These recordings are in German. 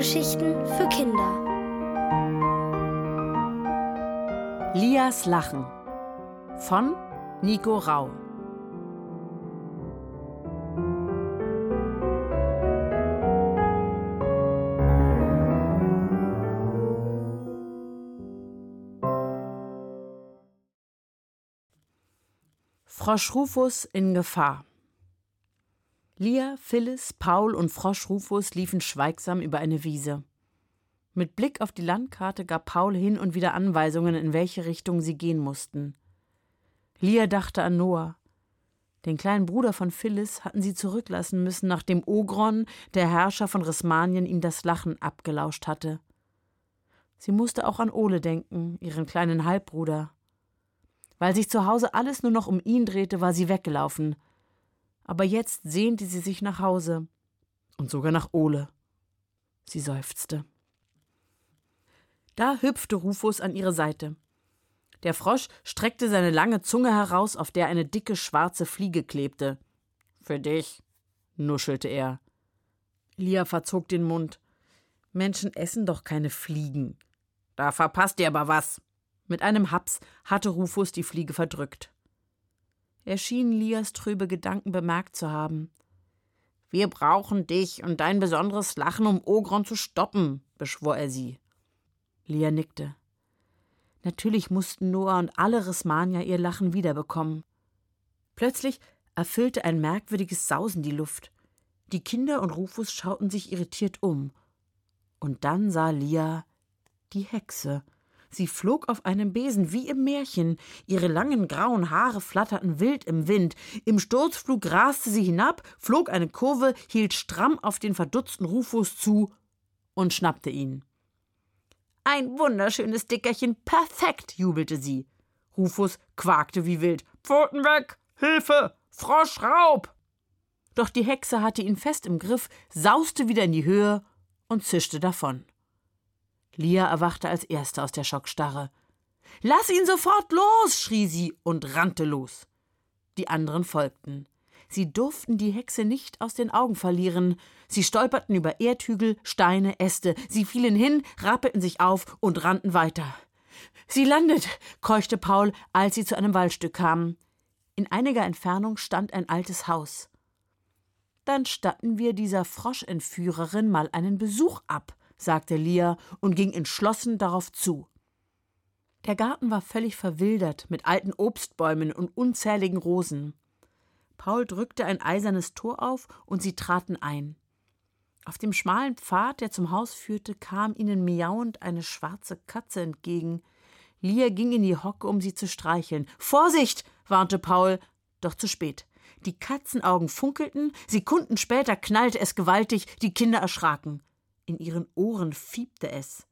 Hörgeschichten für Kinder. Lias Lachen von Nico Rau. Frosch Rufus in Gefahr. Lia, Phyllis, Paul und Frosch Rufus liefen schweigsam über eine Wiese. Mit Blick auf die Landkarte gab Paul hin und wieder Anweisungen, in welche Richtung sie gehen mussten. Lia dachte an Noah. Den kleinen Bruder von Phyllis hatten sie zurücklassen müssen, nachdem Ogron, der Herrscher von Rismanien, ihm das Lachen abgelauscht hatte. Sie musste auch an Ole denken, ihren kleinen Halbbruder. Weil sich zu Hause alles nur noch um ihn drehte, war sie weggelaufen – aber jetzt sehnte sie sich nach Hause und sogar nach Ole. Sie seufzte. Da hüpfte Rufus an ihre Seite. Der Frosch streckte seine lange Zunge heraus, auf der eine dicke schwarze Fliege klebte. Für dich, nuschelte er. Lia verzog den Mund. Menschen essen doch keine Fliegen. Da verpasst ihr aber was. Mit einem Haps hatte Rufus die Fliege verdrückt. Er schien Lias trübe Gedanken bemerkt zu haben. Wir brauchen dich und dein besonderes Lachen, um Ogron zu stoppen, beschwor er sie. Lia nickte. Natürlich mussten Noah und alle Rismanier ihr Lachen wiederbekommen. Plötzlich erfüllte ein merkwürdiges Sausen die Luft. Die Kinder und Rufus schauten sich irritiert um. Und dann sah Lia die Hexe. Sie flog auf einem Besen wie im Märchen. Ihre langen grauen Haare flatterten wild im Wind. Im Sturzflug raste sie hinab, flog eine Kurve, hielt stramm auf den verdutzten Rufus zu und schnappte ihn. Ein wunderschönes Dickerchen, perfekt, jubelte sie. Rufus quakte wie wild. Pfoten weg! Hilfe! Froschraub! Doch die Hexe hatte ihn fest im Griff, sauste wieder in die Höhe und zischte davon. Lia erwachte als Erste aus der Schockstarre. Lass ihn sofort los! schrie sie und rannte los. Die anderen folgten. Sie durften die Hexe nicht aus den Augen verlieren. Sie stolperten über Erdhügel, Steine, Äste. Sie fielen hin, rappelten sich auf und rannten weiter. Sie landet, keuchte Paul, als sie zu einem Waldstück kamen. In einiger Entfernung stand ein altes Haus. Dann statten wir dieser Froschentführerin mal einen Besuch ab, sagte Lia und ging entschlossen darauf zu. Der Garten war völlig verwildert mit alten Obstbäumen und unzähligen Rosen. Paul drückte ein eisernes Tor auf und sie traten ein. Auf dem schmalen Pfad, der zum Haus führte, kam ihnen miauend eine schwarze Katze entgegen. Lia ging in die Hocke, um sie zu streicheln. Vorsicht! warnte Paul, doch zu spät. Die Katzenaugen funkelten, Sekunden später knallte es gewaltig, die Kinder erschraken in ihren Ohren fiebte es.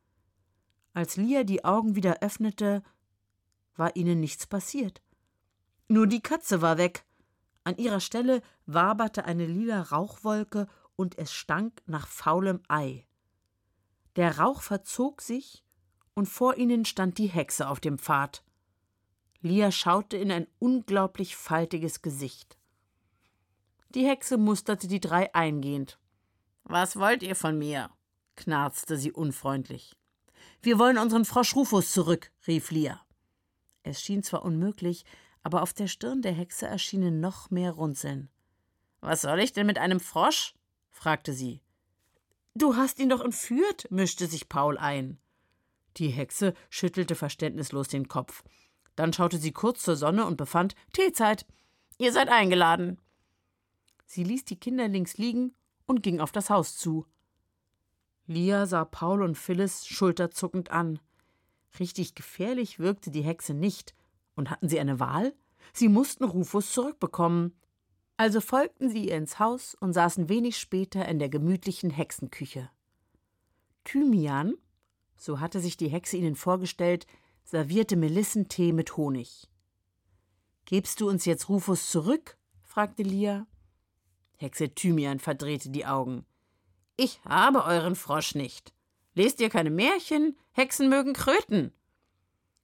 Als Lia die Augen wieder öffnete, war ihnen nichts passiert. Nur die Katze war weg. An ihrer Stelle waberte eine lila Rauchwolke und es stank nach faulem Ei. Der Rauch verzog sich und vor ihnen stand die Hexe auf dem Pfad. Lia schaute in ein unglaublich faltiges Gesicht. Die Hexe musterte die drei eingehend. Was wollt ihr von mir? Knarzte sie unfreundlich. Wir wollen unseren Frosch Rufus zurück, rief Lia. Es schien zwar unmöglich, aber auf der Stirn der Hexe erschienen noch mehr Runzeln. Was soll ich denn mit einem Frosch? fragte sie. Du hast ihn doch entführt, mischte sich Paul ein. Die Hexe schüttelte verständnislos den Kopf. Dann schaute sie kurz zur Sonne und befand Teezeit. Ihr seid eingeladen. Sie ließ die Kinder links liegen und ging auf das Haus zu. Lia sah Paul und Phyllis schulterzuckend an. Richtig gefährlich wirkte die Hexe nicht. Und hatten sie eine Wahl? Sie mussten Rufus zurückbekommen. Also folgten sie ihr ins Haus und saßen wenig später in der gemütlichen Hexenküche. Thymian, so hatte sich die Hexe ihnen vorgestellt, servierte Melissentee mit Honig. Gibst du uns jetzt Rufus zurück? fragte Lia. Hexe Thymian verdrehte die Augen. Ich habe euren Frosch nicht. Lest ihr keine Märchen? Hexen mögen Kröten.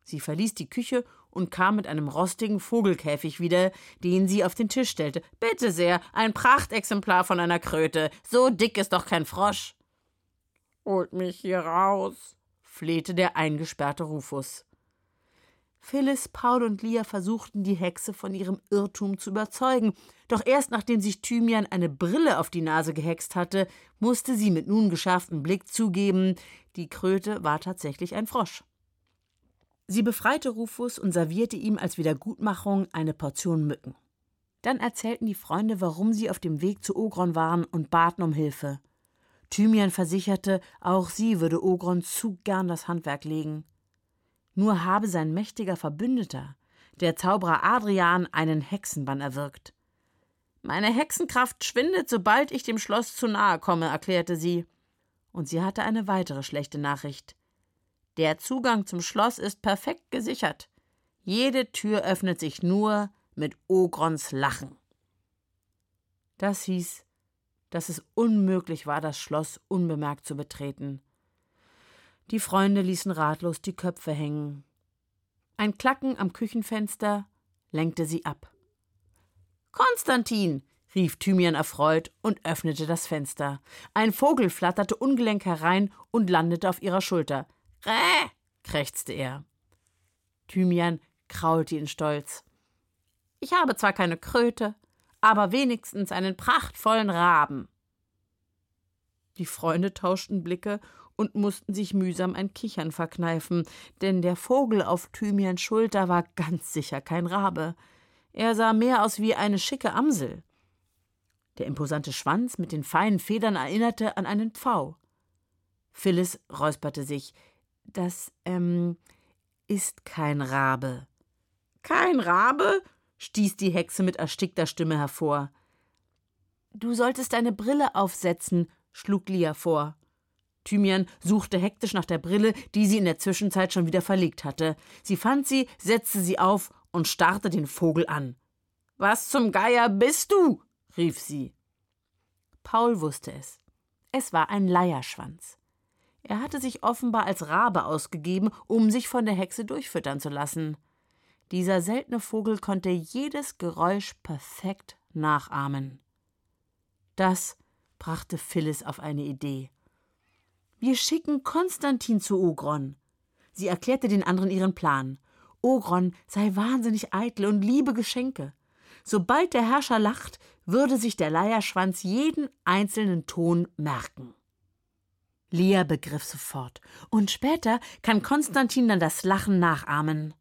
Sie verließ die Küche und kam mit einem rostigen Vogelkäfig wieder, den sie auf den Tisch stellte. Bitte sehr, ein Prachtexemplar von einer Kröte. So dick ist doch kein Frosch. Holt mich hier raus, flehte der eingesperrte Rufus. Phyllis, Paul und Lia versuchten, die Hexe von ihrem Irrtum zu überzeugen. Doch erst nachdem sich Thymian eine Brille auf die Nase gehext hatte, musste sie mit nun geschärftem Blick zugeben, die Kröte war tatsächlich ein Frosch. Sie befreite Rufus und servierte ihm als Wiedergutmachung eine Portion Mücken. Dann erzählten die Freunde, warum sie auf dem Weg zu Ogron waren und baten um Hilfe. Thymian versicherte, auch sie würde Ogron zu gern das Handwerk legen. Nur habe sein mächtiger Verbündeter, der Zauberer Adrian, einen Hexenbann erwirkt. Meine Hexenkraft schwindet, sobald ich dem Schloss zu nahe komme, erklärte sie. Und sie hatte eine weitere schlechte Nachricht. Der Zugang zum Schloss ist perfekt gesichert. Jede Tür öffnet sich nur mit Ogrons Lachen. Das hieß, dass es unmöglich war, das Schloss unbemerkt zu betreten. Die Freunde ließen ratlos die Köpfe hängen. Ein Klacken am Küchenfenster lenkte sie ab. Konstantin! rief Thymian erfreut und öffnete das Fenster. Ein Vogel flatterte ungelenk herein und landete auf ihrer Schulter. Räh! krächzte er. Thymian kraulte ihn stolz. Ich habe zwar keine Kröte, aber wenigstens einen prachtvollen Raben. Die Freunde tauschten Blicke und mussten sich mühsam ein Kichern verkneifen, denn der Vogel auf Thymians Schulter war ganz sicher kein Rabe. Er sah mehr aus wie eine schicke Amsel. Der imposante Schwanz mit den feinen Federn erinnerte an einen Pfau. Phyllis räusperte sich. Das, ähm, ist kein Rabe. Kein Rabe? stieß die Hexe mit erstickter Stimme hervor. Du solltest deine Brille aufsetzen, schlug Lia vor. Thymian suchte hektisch nach der Brille, die sie in der Zwischenzeit schon wieder verlegt hatte. Sie fand sie, setzte sie auf und starrte den Vogel an. Was zum Geier bist du? rief sie. Paul wusste es. Es war ein Leierschwanz. Er hatte sich offenbar als Rabe ausgegeben, um sich von der Hexe durchfüttern zu lassen. Dieser seltene Vogel konnte jedes Geräusch perfekt nachahmen. Das brachte Phyllis auf eine Idee. Wir schicken Konstantin zu Ogron. Sie erklärte den anderen ihren Plan. Ogron sei wahnsinnig eitel und liebe Geschenke. Sobald der Herrscher lacht, würde sich der Leierschwanz jeden einzelnen Ton merken. Lia begriff sofort. Und später kann Konstantin dann das Lachen nachahmen.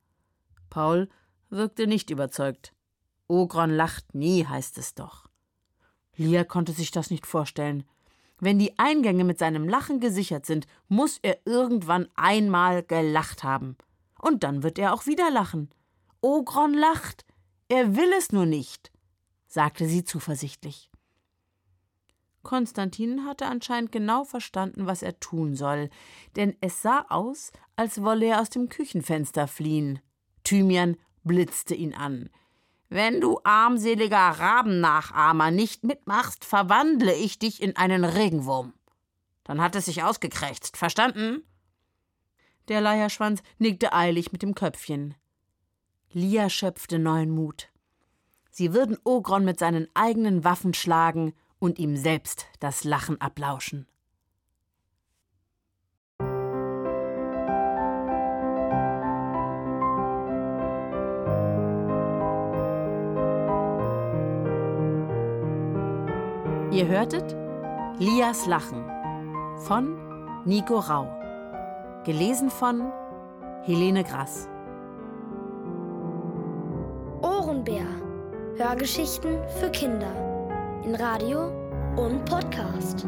Paul wirkte nicht überzeugt. Ogron lacht nie, heißt es doch. Lia konnte sich das nicht vorstellen. Wenn die Eingänge mit seinem Lachen gesichert sind, muss er irgendwann einmal gelacht haben. Und dann wird er auch wieder lachen. Ogron lacht. Er will es nur nicht, sagte sie zuversichtlich. Konstantin hatte anscheinend genau verstanden, was er tun soll, denn es sah aus, als wolle er aus dem Küchenfenster fliehen. Thymian blitzte ihn an. Wenn du armseliger Rabennachahmer nicht mitmachst, verwandle ich dich in einen Regenwurm. Dann hat es sich ausgekrächzt, verstanden? Der Leierschwanz nickte eilig mit dem Köpfchen. Lia schöpfte neuen Mut. Sie würden Ogron mit seinen eigenen Waffen schlagen und ihm selbst das Lachen ablauschen. Ihr hörtet Lias Lachen von Nico Rau. Gelesen von Helene Grass. Ohrenbär. Hörgeschichten für Kinder. In Radio und Podcast.